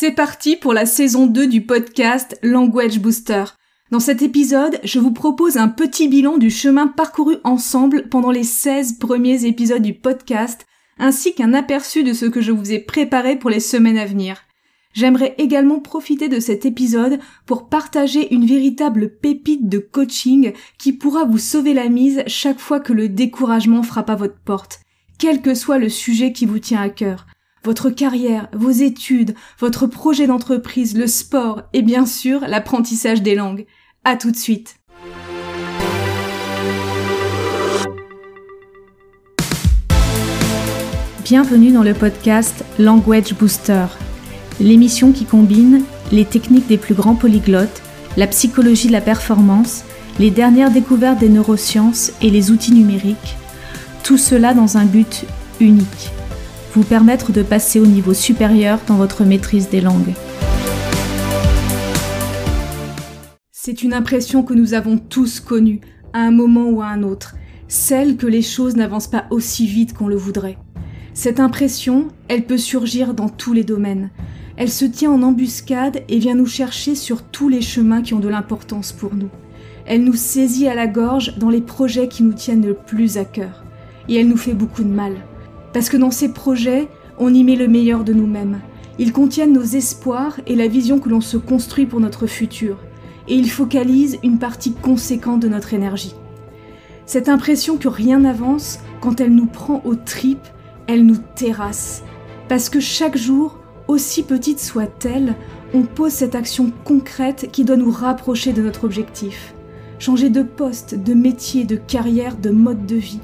C'est parti pour la saison 2 du podcast Language Booster. Dans cet épisode, je vous propose un petit bilan du chemin parcouru ensemble pendant les 16 premiers épisodes du podcast, ainsi qu'un aperçu de ce que je vous ai préparé pour les semaines à venir. J'aimerais également profiter de cet épisode pour partager une véritable pépite de coaching qui pourra vous sauver la mise chaque fois que le découragement frappe à votre porte, quel que soit le sujet qui vous tient à cœur votre carrière, vos études, votre projet d'entreprise, le sport et bien sûr l'apprentissage des langues. À tout de suite. Bienvenue dans le podcast Language Booster, l'émission qui combine les techniques des plus grands polyglottes, la psychologie de la performance, les dernières découvertes des neurosciences et les outils numériques, tout cela dans un but unique permettre de passer au niveau supérieur dans votre maîtrise des langues. C'est une impression que nous avons tous connue, à un moment ou à un autre, celle que les choses n'avancent pas aussi vite qu'on le voudrait. Cette impression, elle peut surgir dans tous les domaines. Elle se tient en embuscade et vient nous chercher sur tous les chemins qui ont de l'importance pour nous. Elle nous saisit à la gorge dans les projets qui nous tiennent le plus à cœur. Et elle nous fait beaucoup de mal. Parce que dans ces projets, on y met le meilleur de nous-mêmes. Ils contiennent nos espoirs et la vision que l'on se construit pour notre futur. Et ils focalisent une partie conséquente de notre énergie. Cette impression que rien n'avance, quand elle nous prend aux tripes, elle nous terrasse. Parce que chaque jour, aussi petite soit-elle, on pose cette action concrète qui doit nous rapprocher de notre objectif. Changer de poste, de métier, de carrière, de mode de vie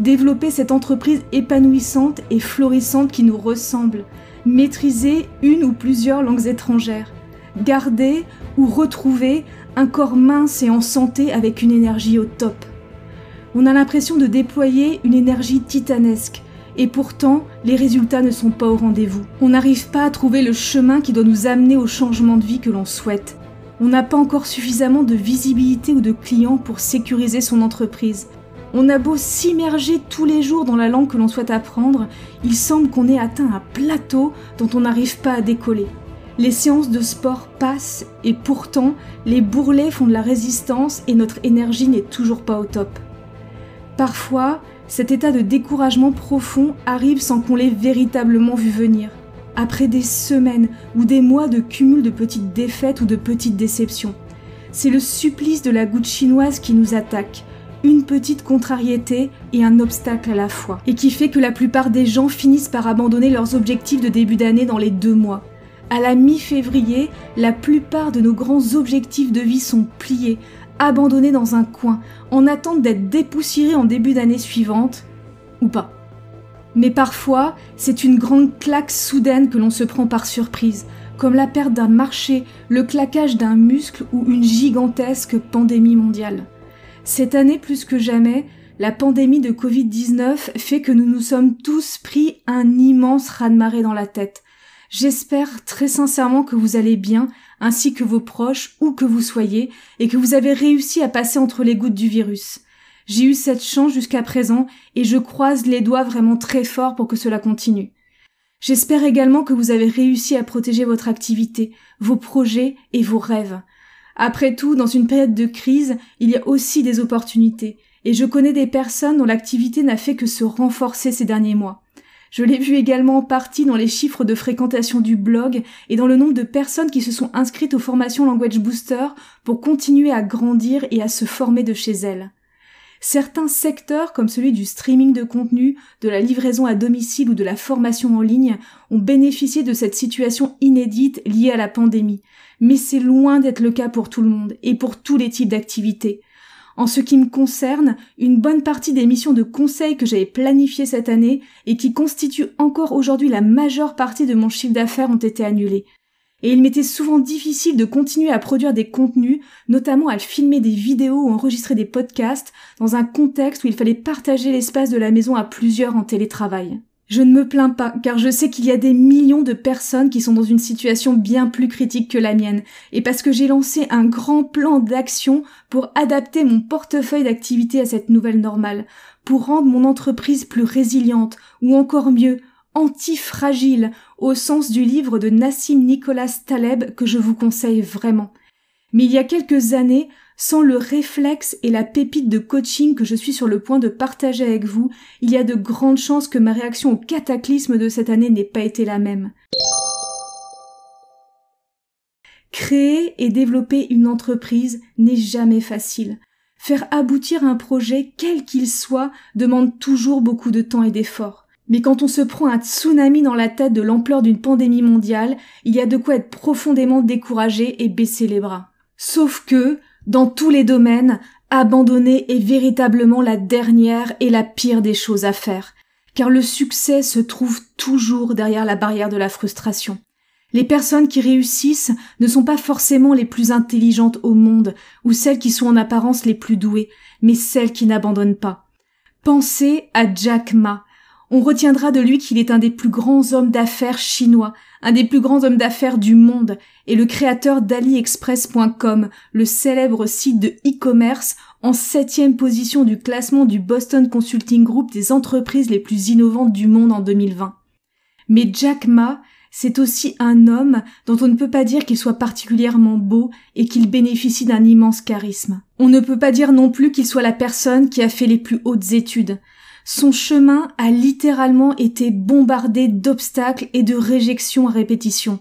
développer cette entreprise épanouissante et florissante qui nous ressemble, maîtriser une ou plusieurs langues étrangères, garder ou retrouver un corps mince et en santé avec une énergie au top. On a l'impression de déployer une énergie titanesque, et pourtant les résultats ne sont pas au rendez-vous. On n'arrive pas à trouver le chemin qui doit nous amener au changement de vie que l'on souhaite. On n'a pas encore suffisamment de visibilité ou de clients pour sécuriser son entreprise, on a beau s'immerger tous les jours dans la langue que l'on souhaite apprendre, il semble qu'on ait atteint un plateau dont on n'arrive pas à décoller. Les séances de sport passent et pourtant les bourrelets font de la résistance et notre énergie n'est toujours pas au top. Parfois, cet état de découragement profond arrive sans qu'on l'ait véritablement vu venir, après des semaines ou des mois de cumul de petites défaites ou de petites déceptions. C'est le supplice de la goutte chinoise qui nous attaque, une petite contrariété et un obstacle à la fois, et qui fait que la plupart des gens finissent par abandonner leurs objectifs de début d'année dans les deux mois. À la mi-février, la plupart de nos grands objectifs de vie sont pliés, abandonnés dans un coin, en attente d'être dépoussiérés en début d'année suivante, ou pas. Mais parfois, c'est une grande claque soudaine que l'on se prend par surprise, comme la perte d'un marché, le claquage d'un muscle ou une gigantesque pandémie mondiale. Cette année plus que jamais, la pandémie de Covid-19 fait que nous nous sommes tous pris un immense raz-de-marée dans la tête. J'espère très sincèrement que vous allez bien, ainsi que vos proches, où que vous soyez, et que vous avez réussi à passer entre les gouttes du virus. J'ai eu cette chance jusqu'à présent, et je croise les doigts vraiment très fort pour que cela continue. J'espère également que vous avez réussi à protéger votre activité, vos projets et vos rêves. Après tout, dans une période de crise, il y a aussi des opportunités, et je connais des personnes dont l'activité n'a fait que se renforcer ces derniers mois. Je l'ai vu également en partie dans les chiffres de fréquentation du blog et dans le nombre de personnes qui se sont inscrites aux formations Language Booster pour continuer à grandir et à se former de chez elles. Certains secteurs, comme celui du streaming de contenu, de la livraison à domicile ou de la formation en ligne, ont bénéficié de cette situation inédite liée à la pandémie. Mais c'est loin d'être le cas pour tout le monde et pour tous les types d'activités. En ce qui me concerne, une bonne partie des missions de conseil que j'avais planifiées cette année et qui constituent encore aujourd'hui la majeure partie de mon chiffre d'affaires ont été annulées et il m'était souvent difficile de continuer à produire des contenus, notamment à filmer des vidéos ou enregistrer des podcasts, dans un contexte où il fallait partager l'espace de la maison à plusieurs en télétravail. Je ne me plains pas, car je sais qu'il y a des millions de personnes qui sont dans une situation bien plus critique que la mienne, et parce que j'ai lancé un grand plan d'action pour adapter mon portefeuille d'activités à cette nouvelle normale, pour rendre mon entreprise plus résiliente, ou encore mieux, antifragile au sens du livre de Nassim Nicolas Taleb que je vous conseille vraiment. Mais il y a quelques années, sans le réflexe et la pépite de coaching que je suis sur le point de partager avec vous, il y a de grandes chances que ma réaction au cataclysme de cette année n'ait pas été la même. Créer et développer une entreprise n'est jamais facile. Faire aboutir un projet, quel qu'il soit, demande toujours beaucoup de temps et d'efforts. Mais quand on se prend un tsunami dans la tête de l'ampleur d'une pandémie mondiale, il y a de quoi être profondément découragé et baisser les bras. Sauf que, dans tous les domaines, abandonner est véritablement la dernière et la pire des choses à faire, car le succès se trouve toujours derrière la barrière de la frustration. Les personnes qui réussissent ne sont pas forcément les plus intelligentes au monde, ou celles qui sont en apparence les plus douées, mais celles qui n'abandonnent pas. Pensez à Jack Ma. On retiendra de lui qu'il est un des plus grands hommes d'affaires chinois, un des plus grands hommes d'affaires du monde, et le créateur d'AliExpress.com, le célèbre site de e-commerce en septième position du classement du Boston Consulting Group des entreprises les plus innovantes du monde en 2020. Mais Jack Ma c'est aussi un homme dont on ne peut pas dire qu'il soit particulièrement beau et qu'il bénéficie d'un immense charisme. On ne peut pas dire non plus qu'il soit la personne qui a fait les plus hautes études. Son chemin a littéralement été bombardé d'obstacles et de réjections à répétition.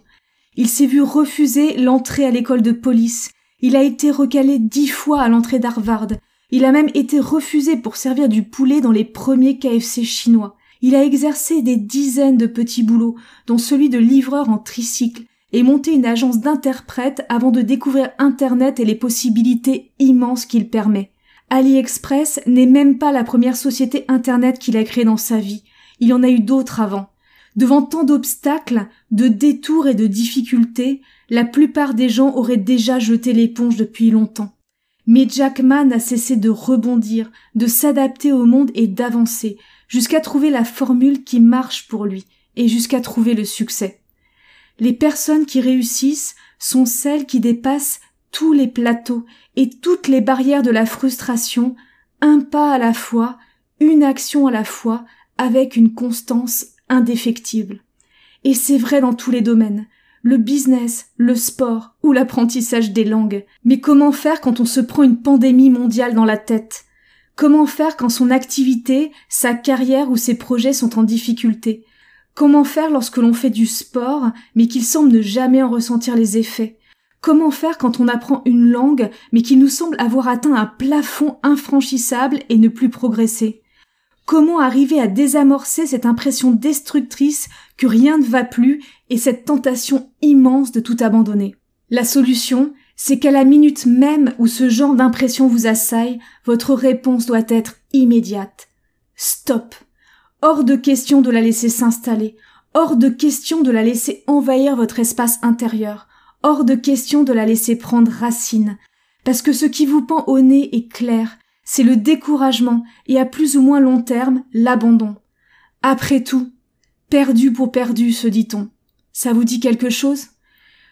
Il s'est vu refuser l'entrée à l'école de police. Il a été recalé dix fois à l'entrée d'Harvard. Il a même été refusé pour servir du poulet dans les premiers KFC chinois. Il a exercé des dizaines de petits boulots, dont celui de livreur en tricycle, et monté une agence d'interprètes avant de découvrir Internet et les possibilités immenses qu'il permet. AliExpress n'est même pas la première société Internet qu'il a créée dans sa vie. Il en a eu d'autres avant. Devant tant d'obstacles, de détours et de difficultés, la plupart des gens auraient déjà jeté l'éponge depuis longtemps. Mais Jack Ma n'a cessé de rebondir, de s'adapter au monde et d'avancer, jusqu'à trouver la formule qui marche pour lui et jusqu'à trouver le succès. Les personnes qui réussissent sont celles qui dépassent tous les plateaux et toutes les barrières de la frustration, un pas à la fois, une action à la fois, avec une constance indéfectible. Et c'est vrai dans tous les domaines, le business, le sport ou l'apprentissage des langues. Mais comment faire quand on se prend une pandémie mondiale dans la tête? Comment faire quand son activité, sa carrière ou ses projets sont en difficulté? Comment faire lorsque l'on fait du sport, mais qu'il semble ne jamais en ressentir les effets? Comment faire quand on apprend une langue, mais qu'il nous semble avoir atteint un plafond infranchissable et ne plus progresser? Comment arriver à désamorcer cette impression destructrice que rien ne va plus et cette tentation immense de tout abandonner? La solution, c'est qu'à la minute même où ce genre d'impression vous assaille, votre réponse doit être immédiate. Stop. Hors de question de la laisser s'installer. Hors de question de la laisser envahir votre espace intérieur. Hors de question de la laisser prendre racine. Parce que ce qui vous pend au nez est clair. C'est le découragement et à plus ou moins long terme, l'abandon. Après tout, perdu pour perdu, se dit-on. Ça vous dit quelque chose?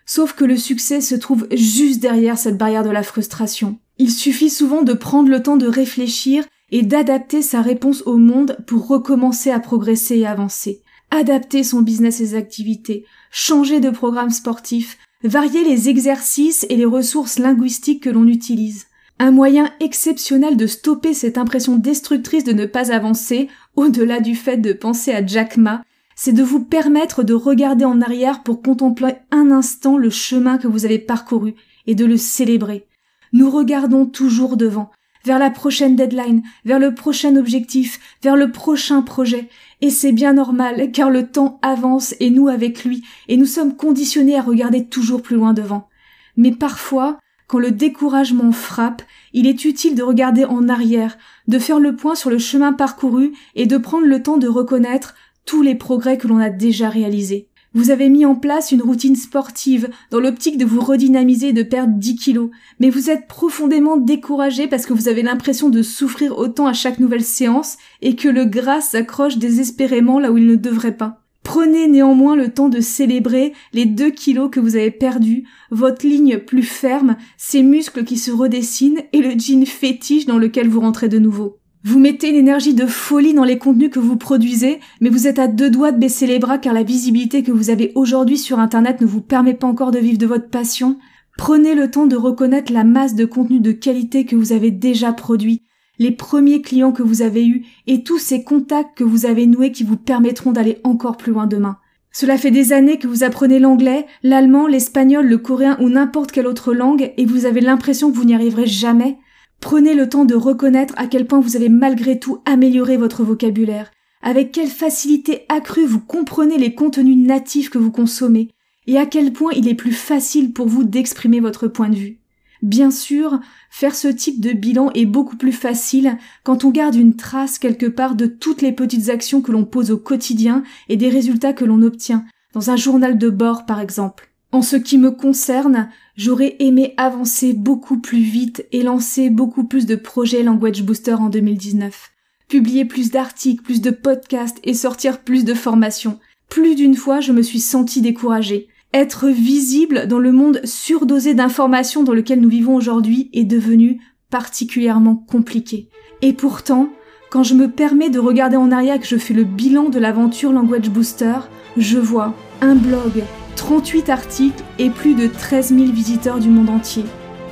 Sauf que le succès se trouve juste derrière cette barrière de la frustration. Il suffit souvent de prendre le temps de réfléchir et d'adapter sa réponse au monde pour recommencer à progresser et avancer. Adapter son business et ses activités, changer de programme sportif, varier les exercices et les ressources linguistiques que l'on utilise. Un moyen exceptionnel de stopper cette impression destructrice de ne pas avancer, au-delà du fait de penser à Jack Ma, c'est de vous permettre de regarder en arrière pour contempler un instant le chemin que vous avez parcouru et de le célébrer. Nous regardons toujours devant, vers la prochaine deadline, vers le prochain objectif, vers le prochain projet, et c'est bien normal, car le temps avance et nous avec lui, et nous sommes conditionnés à regarder toujours plus loin devant. Mais parfois, quand le découragement frappe, il est utile de regarder en arrière, de faire le point sur le chemin parcouru et de prendre le temps de reconnaître tous les progrès que l'on a déjà réalisés. Vous avez mis en place une routine sportive dans l'optique de vous redynamiser et de perdre 10 kilos, mais vous êtes profondément découragé parce que vous avez l'impression de souffrir autant à chaque nouvelle séance et que le gras s'accroche désespérément là où il ne devrait pas. Prenez néanmoins le temps de célébrer les 2 kilos que vous avez perdus, votre ligne plus ferme, ces muscles qui se redessinent et le jean fétiche dans lequel vous rentrez de nouveau. Vous mettez une énergie de folie dans les contenus que vous produisez, mais vous êtes à deux doigts de baisser les bras car la visibilité que vous avez aujourd'hui sur Internet ne vous permet pas encore de vivre de votre passion. Prenez le temps de reconnaître la masse de contenus de qualité que vous avez déjà produit, les premiers clients que vous avez eus et tous ces contacts que vous avez noués qui vous permettront d'aller encore plus loin demain. Cela fait des années que vous apprenez l'anglais, l'allemand, l'espagnol, le coréen ou n'importe quelle autre langue et vous avez l'impression que vous n'y arriverez jamais. Prenez le temps de reconnaître à quel point vous avez malgré tout amélioré votre vocabulaire, avec quelle facilité accrue vous comprenez les contenus natifs que vous consommez, et à quel point il est plus facile pour vous d'exprimer votre point de vue. Bien sûr, faire ce type de bilan est beaucoup plus facile quand on garde une trace quelque part de toutes les petites actions que l'on pose au quotidien et des résultats que l'on obtient, dans un journal de bord par exemple. En ce qui me concerne, j'aurais aimé avancer beaucoup plus vite et lancer beaucoup plus de projets Language Booster en 2019. Publier plus d'articles, plus de podcasts et sortir plus de formations. Plus d'une fois, je me suis sentie découragée. Être visible dans le monde surdosé d'informations dans lequel nous vivons aujourd'hui est devenu particulièrement compliqué. Et pourtant, quand je me permets de regarder en arrière que je fais le bilan de l'aventure Language Booster, je vois un blog, 38 articles et plus de 13 000 visiteurs du monde entier.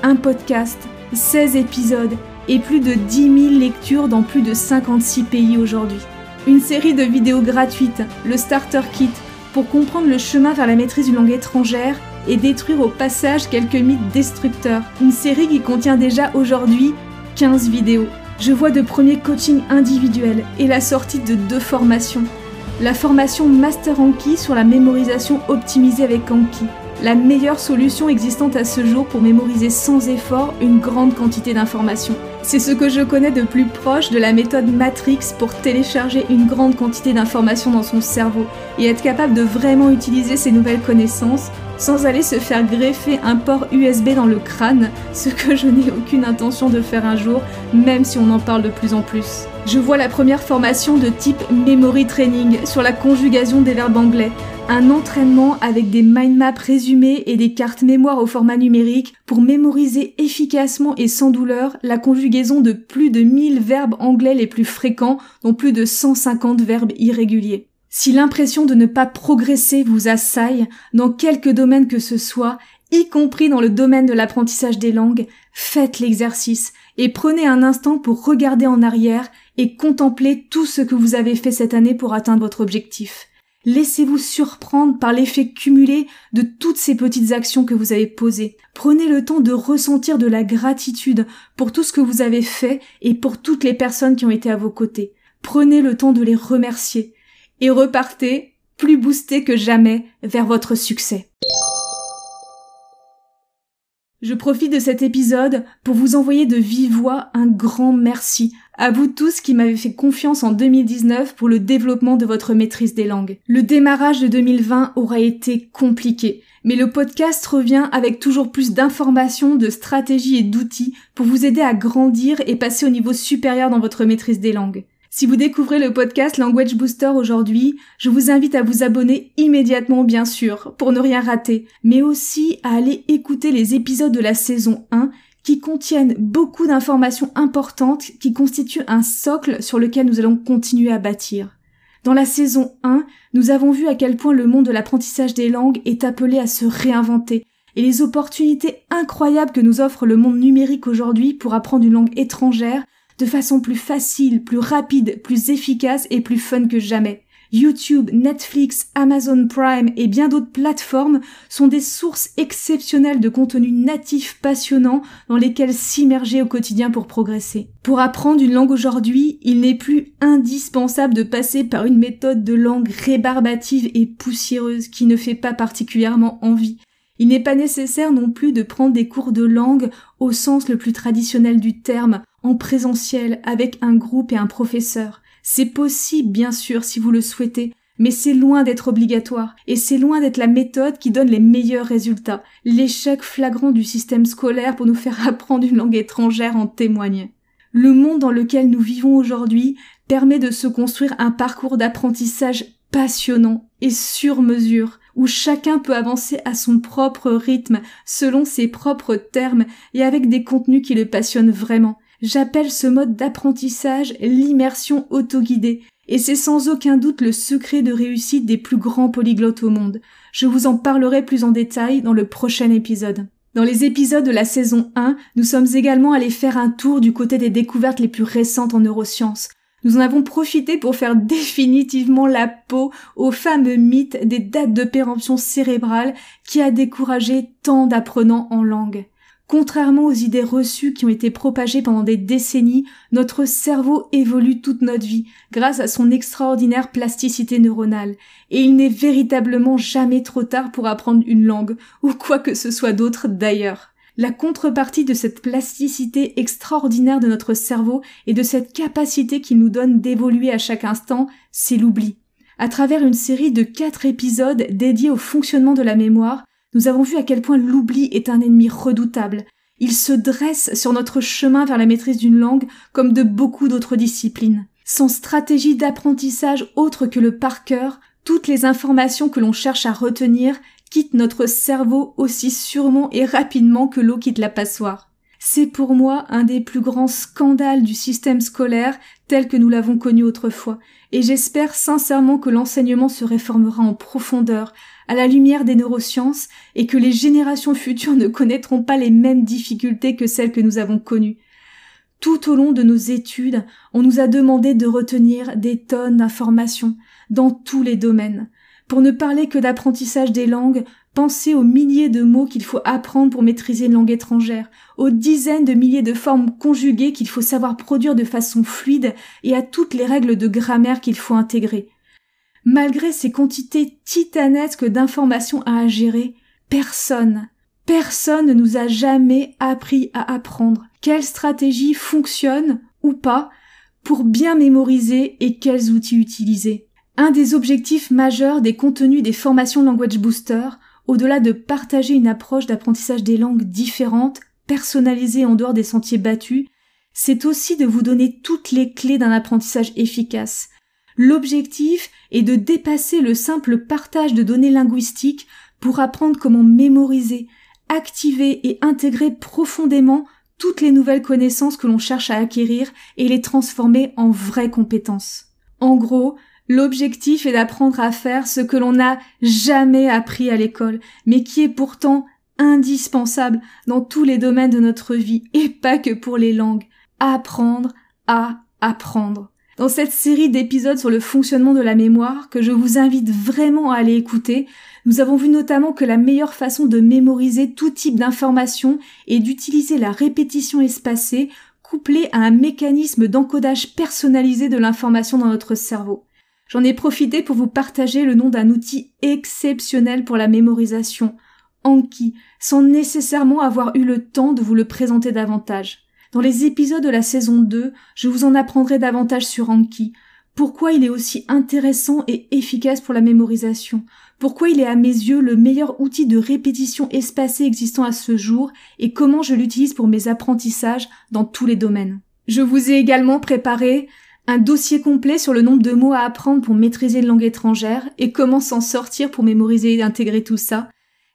Un podcast, 16 épisodes et plus de 10 000 lectures dans plus de 56 pays aujourd'hui. Une série de vidéos gratuites, le Starter Kit, pour comprendre le chemin vers la maîtrise d'une langue étrangère et détruire au passage quelques mythes destructeurs. Une série qui contient déjà aujourd'hui 15 vidéos. Je vois de premiers coachings individuels et la sortie de deux formations la formation Master Anki sur la mémorisation optimisée avec Anki, la meilleure solution existante à ce jour pour mémoriser sans effort une grande quantité d'informations. C'est ce que je connais de plus proche de la méthode Matrix pour télécharger une grande quantité d'informations dans son cerveau et être capable de vraiment utiliser ces nouvelles connaissances sans aller se faire greffer un port USB dans le crâne, ce que je n'ai aucune intention de faire un jour, même si on en parle de plus en plus. Je vois la première formation de type Memory Training sur la conjugation des verbes anglais, un entraînement avec des mind maps résumés et des cartes mémoire au format numérique pour mémoriser efficacement et sans douleur la conjugaison de plus de 1000 verbes anglais les plus fréquents, dont plus de 150 verbes irréguliers. Si l'impression de ne pas progresser vous assaille dans quelque domaine que ce soit, y compris dans le domaine de l'apprentissage des langues, faites l'exercice et prenez un instant pour regarder en arrière et contempler tout ce que vous avez fait cette année pour atteindre votre objectif. Laissez-vous surprendre par l'effet cumulé de toutes ces petites actions que vous avez posées. Prenez le temps de ressentir de la gratitude pour tout ce que vous avez fait et pour toutes les personnes qui ont été à vos côtés. Prenez le temps de les remercier et repartez plus boosté que jamais vers votre succès. Je profite de cet épisode pour vous envoyer de vive voix un grand merci à vous tous qui m'avez fait confiance en 2019 pour le développement de votre maîtrise des langues. Le démarrage de 2020 aura été compliqué, mais le podcast revient avec toujours plus d'informations, de stratégies et d'outils pour vous aider à grandir et passer au niveau supérieur dans votre maîtrise des langues. Si vous découvrez le podcast Language Booster aujourd'hui, je vous invite à vous abonner immédiatement bien sûr, pour ne rien rater, mais aussi à aller écouter les épisodes de la saison 1 qui contiennent beaucoup d'informations importantes qui constituent un socle sur lequel nous allons continuer à bâtir. Dans la saison 1, nous avons vu à quel point le monde de l'apprentissage des langues est appelé à se réinventer et les opportunités incroyables que nous offre le monde numérique aujourd'hui pour apprendre une langue étrangère de façon plus facile, plus rapide, plus efficace et plus fun que jamais. YouTube, Netflix, Amazon Prime et bien d'autres plateformes sont des sources exceptionnelles de contenu natif passionnant dans lesquels s'immerger au quotidien pour progresser. Pour apprendre une langue aujourd'hui, il n'est plus indispensable de passer par une méthode de langue rébarbative et poussiéreuse qui ne fait pas particulièrement envie. Il n'est pas nécessaire non plus de prendre des cours de langue au sens le plus traditionnel du terme, en présentiel, avec un groupe et un professeur. C'est possible, bien sûr, si vous le souhaitez, mais c'est loin d'être obligatoire, et c'est loin d'être la méthode qui donne les meilleurs résultats. L'échec flagrant du système scolaire pour nous faire apprendre une langue étrangère en témoigne. Le monde dans lequel nous vivons aujourd'hui permet de se construire un parcours d'apprentissage passionnant et sur mesure, où chacun peut avancer à son propre rythme, selon ses propres termes et avec des contenus qui le passionnent vraiment. J'appelle ce mode d'apprentissage l'immersion autoguidée, et c'est sans aucun doute le secret de réussite des plus grands polyglottes au monde. Je vous en parlerai plus en détail dans le prochain épisode. Dans les épisodes de la saison 1, nous sommes également allés faire un tour du côté des découvertes les plus récentes en neurosciences. Nous en avons profité pour faire définitivement la peau au fameux mythe des dates de péremption cérébrale qui a découragé tant d'apprenants en langue. Contrairement aux idées reçues qui ont été propagées pendant des décennies, notre cerveau évolue toute notre vie grâce à son extraordinaire plasticité neuronale, et il n'est véritablement jamais trop tard pour apprendre une langue, ou quoi que ce soit d'autre d'ailleurs. La contrepartie de cette plasticité extraordinaire de notre cerveau et de cette capacité qu'il nous donne d'évoluer à chaque instant, c'est l'oubli. À travers une série de quatre épisodes dédiés au fonctionnement de la mémoire, nous avons vu à quel point l'oubli est un ennemi redoutable. Il se dresse sur notre chemin vers la maîtrise d'une langue comme de beaucoup d'autres disciplines. Sans stratégie d'apprentissage autre que le par cœur, toutes les informations que l'on cherche à retenir notre cerveau aussi sûrement et rapidement que l'eau quitte la passoire. C'est pour moi un des plus grands scandales du système scolaire tel que nous l'avons connu autrefois, et j'espère sincèrement que l'enseignement se réformera en profondeur à la lumière des neurosciences et que les générations futures ne connaîtront pas les mêmes difficultés que celles que nous avons connues. Tout au long de nos études, on nous a demandé de retenir des tonnes d'informations dans tous les domaines. Pour ne parler que d'apprentissage des langues, pensez aux milliers de mots qu'il faut apprendre pour maîtriser une langue étrangère, aux dizaines de milliers de formes conjuguées qu'il faut savoir produire de façon fluide et à toutes les règles de grammaire qu'il faut intégrer. Malgré ces quantités titanesques d'informations à gérer, personne, personne ne nous a jamais appris à apprendre quelle stratégie fonctionne ou pas pour bien mémoriser et quels outils utiliser. Un des objectifs majeurs des contenus des formations Language Booster, au-delà de partager une approche d'apprentissage des langues différentes, personnalisée en dehors des sentiers battus, c'est aussi de vous donner toutes les clés d'un apprentissage efficace, L'objectif est de dépasser le simple partage de données linguistiques pour apprendre comment mémoriser, activer et intégrer profondément toutes les nouvelles connaissances que l'on cherche à acquérir et les transformer en vraies compétences. En gros, l'objectif est d'apprendre à faire ce que l'on n'a jamais appris à l'école, mais qui est pourtant indispensable dans tous les domaines de notre vie et pas que pour les langues. Apprendre à apprendre. Dans cette série d'épisodes sur le fonctionnement de la mémoire, que je vous invite vraiment à aller écouter, nous avons vu notamment que la meilleure façon de mémoriser tout type d'information est d'utiliser la répétition espacée couplée à un mécanisme d'encodage personnalisé de l'information dans notre cerveau. J'en ai profité pour vous partager le nom d'un outil exceptionnel pour la mémorisation, Anki, sans nécessairement avoir eu le temps de vous le présenter davantage. Dans les épisodes de la saison 2, je vous en apprendrai davantage sur Anki, pourquoi il est aussi intéressant et efficace pour la mémorisation, pourquoi il est à mes yeux le meilleur outil de répétition espacée existant à ce jour? Et comment je l'utilise pour mes apprentissages dans tous les domaines? Je vous ai également préparé un dossier complet sur le nombre de mots à apprendre pour maîtriser une langue étrangère et comment s'en sortir pour mémoriser et intégrer tout ça,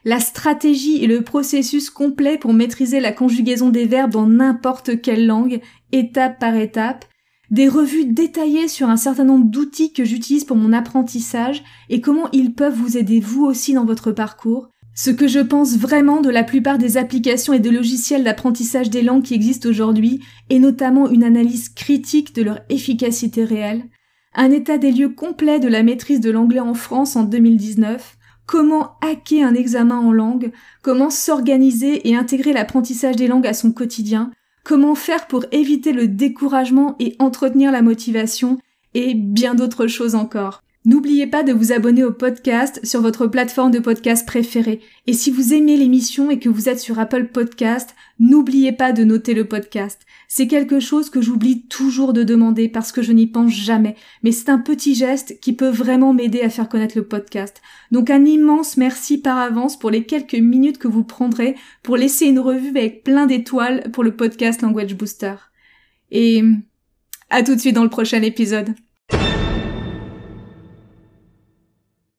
la stratégie et le processus complet pour maîtriser la conjugaison des verbes dans n'importe quelle langue, étape par étape, des revues détaillées sur un certain nombre d'outils que j'utilise pour mon apprentissage et comment ils peuvent vous aider vous aussi dans votre parcours, ce que je pense vraiment de la plupart des applications et de logiciels d'apprentissage des langues qui existent aujourd'hui, et notamment une analyse critique de leur efficacité réelle, un état des lieux complet de la maîtrise de l'anglais en France en 2019, comment hacker un examen en langue, comment s'organiser et intégrer l'apprentissage des langues à son quotidien, comment faire pour éviter le découragement et entretenir la motivation, et bien d'autres choses encore. N'oubliez pas de vous abonner au podcast sur votre plateforme de podcast préférée. Et si vous aimez l'émission et que vous êtes sur Apple Podcast, n'oubliez pas de noter le podcast. C'est quelque chose que j'oublie toujours de demander parce que je n'y pense jamais. Mais c'est un petit geste qui peut vraiment m'aider à faire connaître le podcast. Donc un immense merci par avance pour les quelques minutes que vous prendrez pour laisser une revue avec plein d'étoiles pour le podcast Language Booster. Et à tout de suite dans le prochain épisode.